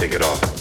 Take it off.